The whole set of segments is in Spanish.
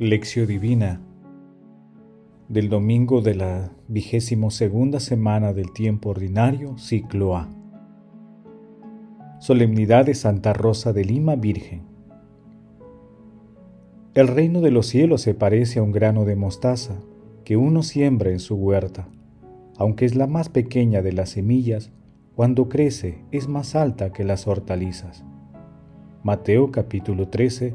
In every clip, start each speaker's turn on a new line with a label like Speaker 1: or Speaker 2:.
Speaker 1: Lección Divina del domingo de la vigésimo segunda semana del tiempo ordinario, ciclo A. Solemnidad de Santa Rosa de Lima Virgen. El reino de los cielos se parece a un grano de mostaza que uno siembra en su huerta. Aunque es la más pequeña de las semillas, cuando crece es más alta que las hortalizas. Mateo capítulo 13,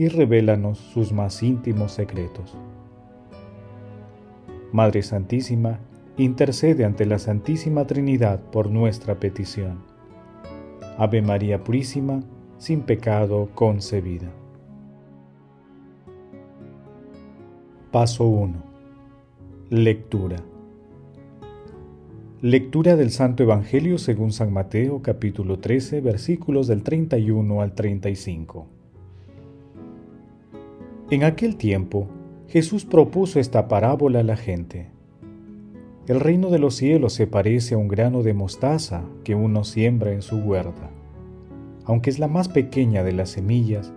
Speaker 1: y revélanos sus más íntimos secretos. Madre Santísima, intercede ante la Santísima Trinidad por nuestra petición. Ave María Purísima, sin pecado concebida. Paso 1. Lectura. Lectura del Santo Evangelio según San Mateo capítulo 13 versículos del 31 al 35. En aquel tiempo, Jesús propuso esta parábola a la gente. El reino de los cielos se parece a un grano de mostaza que uno siembra en su huerta. Aunque es la más pequeña de las semillas,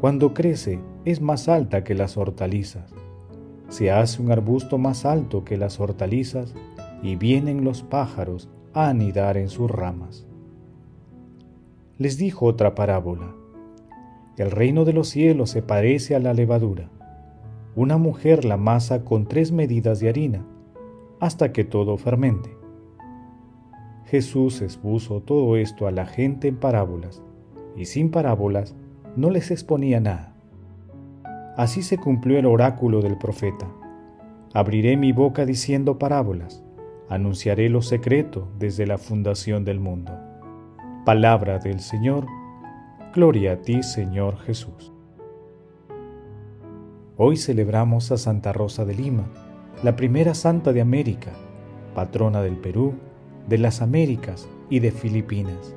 Speaker 1: cuando crece es más alta que las hortalizas. Se hace un arbusto más alto que las hortalizas y vienen los pájaros a anidar en sus ramas. Les dijo otra parábola. El reino de los cielos se parece a la levadura. Una mujer la masa con tres medidas de harina, hasta que todo fermente. Jesús expuso todo esto a la gente en parábolas, y sin parábolas no les exponía nada. Así se cumplió el oráculo del profeta. Abriré mi boca diciendo parábolas, anunciaré lo secreto desde la fundación del mundo. Palabra del Señor Gloria a ti, Señor Jesús. Hoy celebramos a Santa Rosa de Lima, la primera santa de América, patrona del Perú, de las Américas y de Filipinas.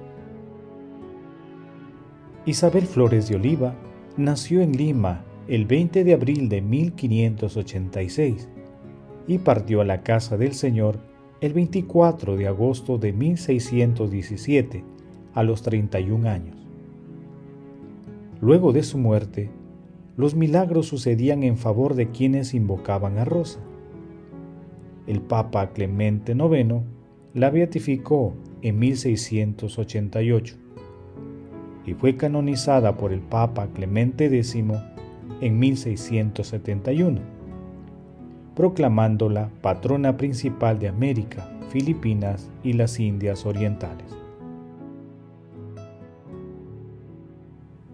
Speaker 1: Isabel Flores de Oliva nació en Lima el 20 de abril de 1586 y partió a la casa del Señor el 24 de agosto de 1617 a los 31 años. Luego de su muerte, los milagros sucedían en favor de quienes invocaban a Rosa. El Papa Clemente IX la beatificó en 1688 y fue canonizada por el Papa Clemente X en 1671, proclamándola patrona principal de América, Filipinas y las Indias Orientales.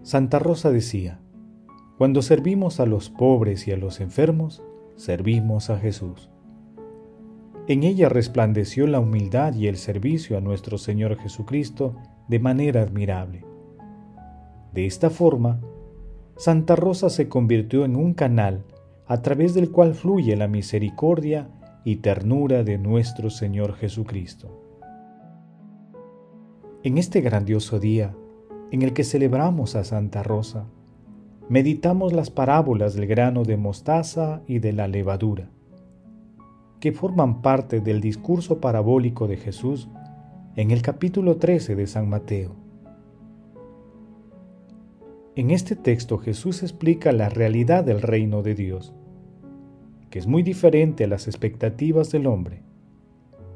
Speaker 1: Santa Rosa decía, cuando servimos a los pobres y a los enfermos, servimos a Jesús. En ella resplandeció la humildad y el servicio a nuestro Señor Jesucristo de manera admirable. De esta forma, Santa Rosa se convirtió en un canal a través del cual fluye la misericordia y ternura de nuestro Señor Jesucristo. En este grandioso día, en el que celebramos a Santa Rosa, meditamos las parábolas del grano de mostaza y de la levadura, que forman parte del discurso parabólico de Jesús en el capítulo 13 de San Mateo. En este texto Jesús explica la realidad del reino de Dios, que es muy diferente a las expectativas del hombre,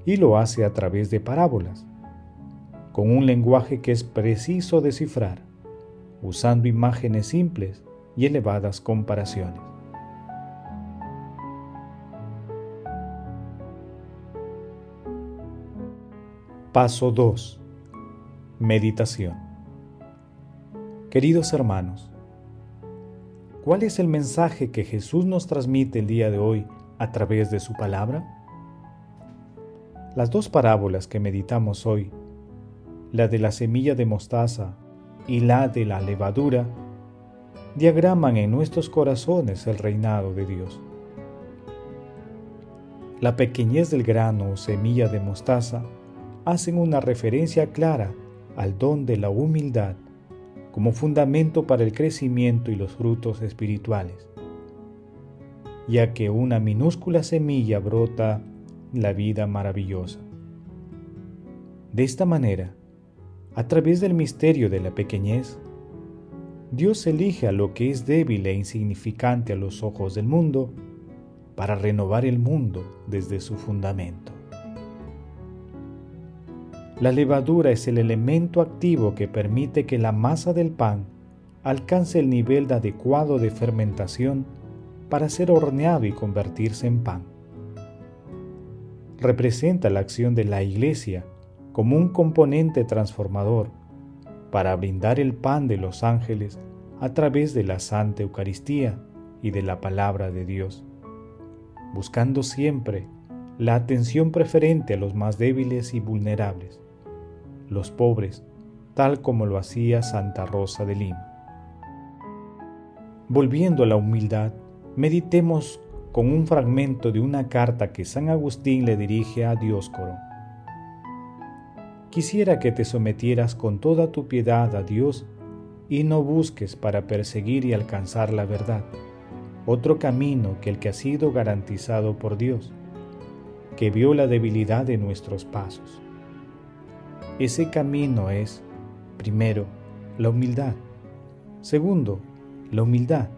Speaker 1: y lo hace a través de parábolas con un lenguaje que es preciso descifrar, usando imágenes simples y elevadas comparaciones. Paso 2. Meditación. Queridos hermanos, ¿cuál es el mensaje que Jesús nos transmite el día de hoy a través de su palabra? Las dos parábolas que meditamos hoy la de la semilla de mostaza y la de la levadura, diagraman en nuestros corazones el reinado de Dios, la pequeñez del grano o semilla de mostaza hacen una referencia clara al don de la humildad como fundamento para el crecimiento y los frutos espirituales, ya que una minúscula semilla brota la vida maravillosa. De esta manera, a través del misterio de la pequeñez, Dios elige a lo que es débil e insignificante a los ojos del mundo para renovar el mundo desde su fundamento. La levadura es el elemento activo que permite que la masa del pan alcance el nivel adecuado de fermentación para ser horneado y convertirse en pan. Representa la acción de la Iglesia como un componente transformador para brindar el pan de los ángeles a través de la Santa Eucaristía y de la palabra de Dios, buscando siempre la atención preferente a los más débiles y vulnerables los pobres, tal como lo hacía Santa Rosa de Lima. Volviendo a la humildad, meditemos con un fragmento de una carta que San Agustín le dirige a Dioscoro. Quisiera que te sometieras con toda tu piedad a Dios y no busques para perseguir y alcanzar la verdad, otro camino que el que ha sido garantizado por Dios, que vio la debilidad de nuestros pasos. Ese camino es, primero, la humildad. Segundo, la humildad.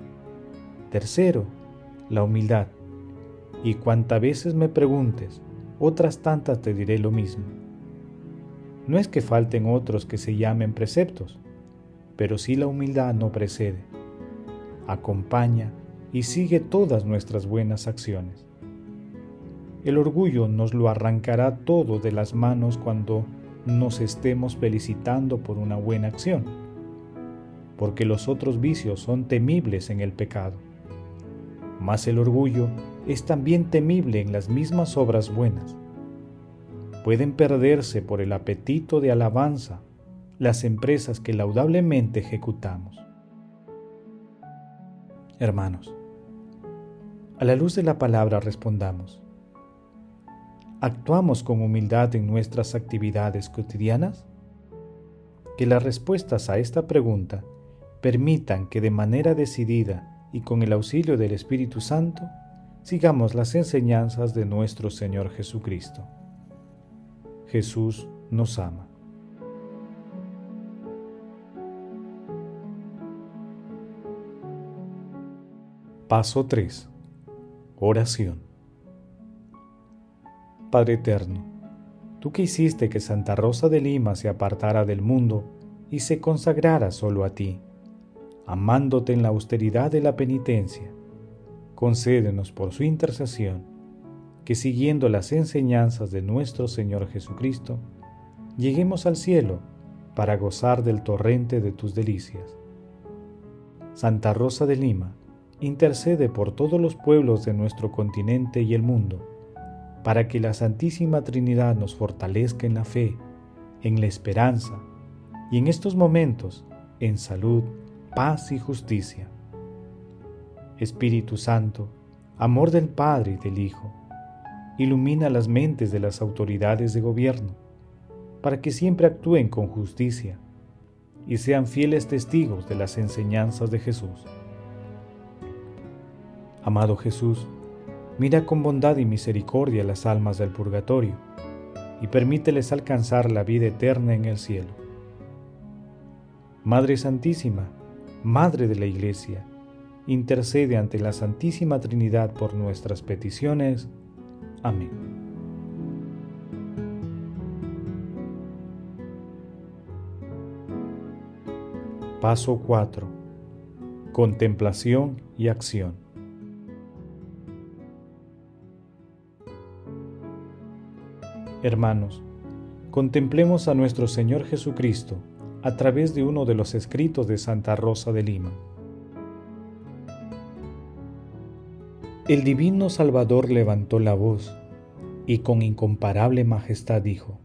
Speaker 1: Tercero, la humildad. Y cuantas veces me preguntes, otras tantas te diré lo mismo. No es que falten otros que se llamen preceptos, pero sí la humildad no precede. Acompaña y sigue todas nuestras buenas acciones. El orgullo nos lo arrancará todo de las manos cuando nos estemos felicitando por una buena acción, porque los otros vicios son temibles en el pecado. Mas el orgullo es también temible en las mismas obras buenas. Pueden perderse por el apetito de alabanza las empresas que laudablemente ejecutamos. Hermanos, a la luz de la palabra respondamos, ¿Actuamos con humildad en nuestras actividades cotidianas? Que las respuestas a esta pregunta permitan que de manera decidida y con el auxilio del Espíritu Santo sigamos las enseñanzas de nuestro Señor Jesucristo. Jesús nos ama. Paso 3. Oración. Padre Eterno, tú que hiciste que Santa Rosa de Lima se apartara del mundo y se consagrara solo a ti, amándote en la austeridad de la penitencia, concédenos por su intercesión que siguiendo las enseñanzas de nuestro Señor Jesucristo, lleguemos al cielo para gozar del torrente de tus delicias. Santa Rosa de Lima, intercede por todos los pueblos de nuestro continente y el mundo para que la Santísima Trinidad nos fortalezca en la fe, en la esperanza y en estos momentos en salud, paz y justicia. Espíritu Santo, amor del Padre y del Hijo, ilumina las mentes de las autoridades de gobierno, para que siempre actúen con justicia y sean fieles testigos de las enseñanzas de Jesús. Amado Jesús, Mira con bondad y misericordia las almas del purgatorio y permíteles alcanzar la vida eterna en el cielo. Madre Santísima, Madre de la Iglesia, intercede ante la Santísima Trinidad por nuestras peticiones. Amén. Paso 4. Contemplación y acción. Hermanos, contemplemos a nuestro Señor Jesucristo a través de uno de los escritos de Santa Rosa de Lima. El divino Salvador levantó la voz y con incomparable majestad dijo,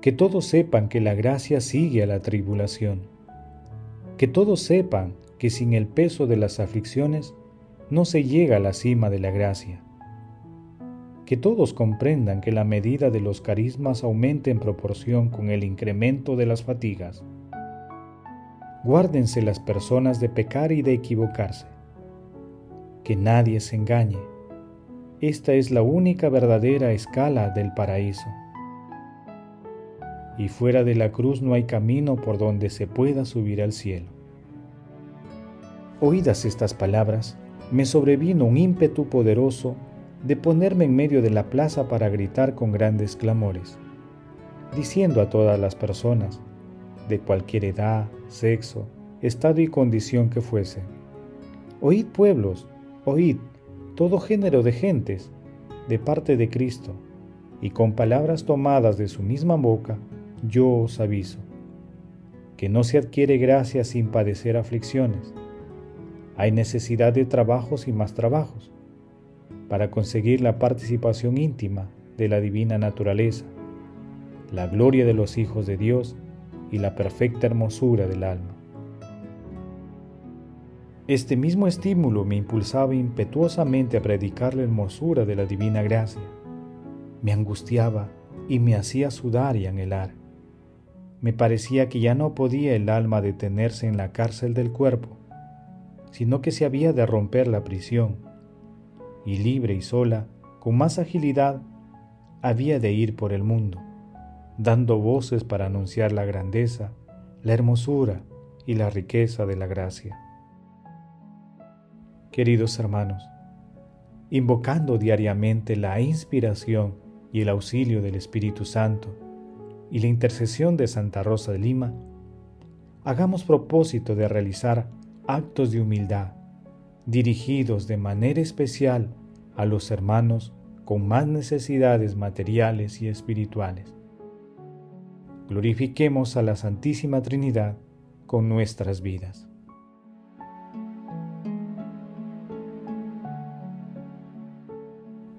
Speaker 1: Que todos sepan que la gracia sigue a la tribulación, que todos sepan que sin el peso de las aflicciones no se llega a la cima de la gracia que todos comprendan que la medida de los carismas aumente en proporción con el incremento de las fatigas. Guárdense las personas de pecar y de equivocarse. Que nadie se engañe. Esta es la única verdadera escala del paraíso. Y fuera de la cruz no hay camino por donde se pueda subir al cielo. Oídas estas palabras, me sobrevino un ímpetu poderoso de ponerme en medio de la plaza para gritar con grandes clamores, diciendo a todas las personas, de cualquier edad, sexo, estado y condición que fuese, oíd pueblos, oíd todo género de gentes, de parte de Cristo, y con palabras tomadas de su misma boca, yo os aviso, que no se adquiere gracia sin padecer aflicciones. Hay necesidad de trabajos y más trabajos para conseguir la participación íntima de la divina naturaleza, la gloria de los hijos de Dios y la perfecta hermosura del alma. Este mismo estímulo me impulsaba impetuosamente a predicar la hermosura de la divina gracia. Me angustiaba y me hacía sudar y anhelar. Me parecía que ya no podía el alma detenerse en la cárcel del cuerpo, sino que se había de romper la prisión y libre y sola, con más agilidad, había de ir por el mundo, dando voces para anunciar la grandeza, la hermosura y la riqueza de la gracia. Queridos hermanos, invocando diariamente la inspiración y el auxilio del Espíritu Santo y la intercesión de Santa Rosa de Lima, hagamos propósito de realizar actos de humildad dirigidos de manera especial a los hermanos con más necesidades materiales y espirituales. Glorifiquemos a la Santísima Trinidad con nuestras vidas.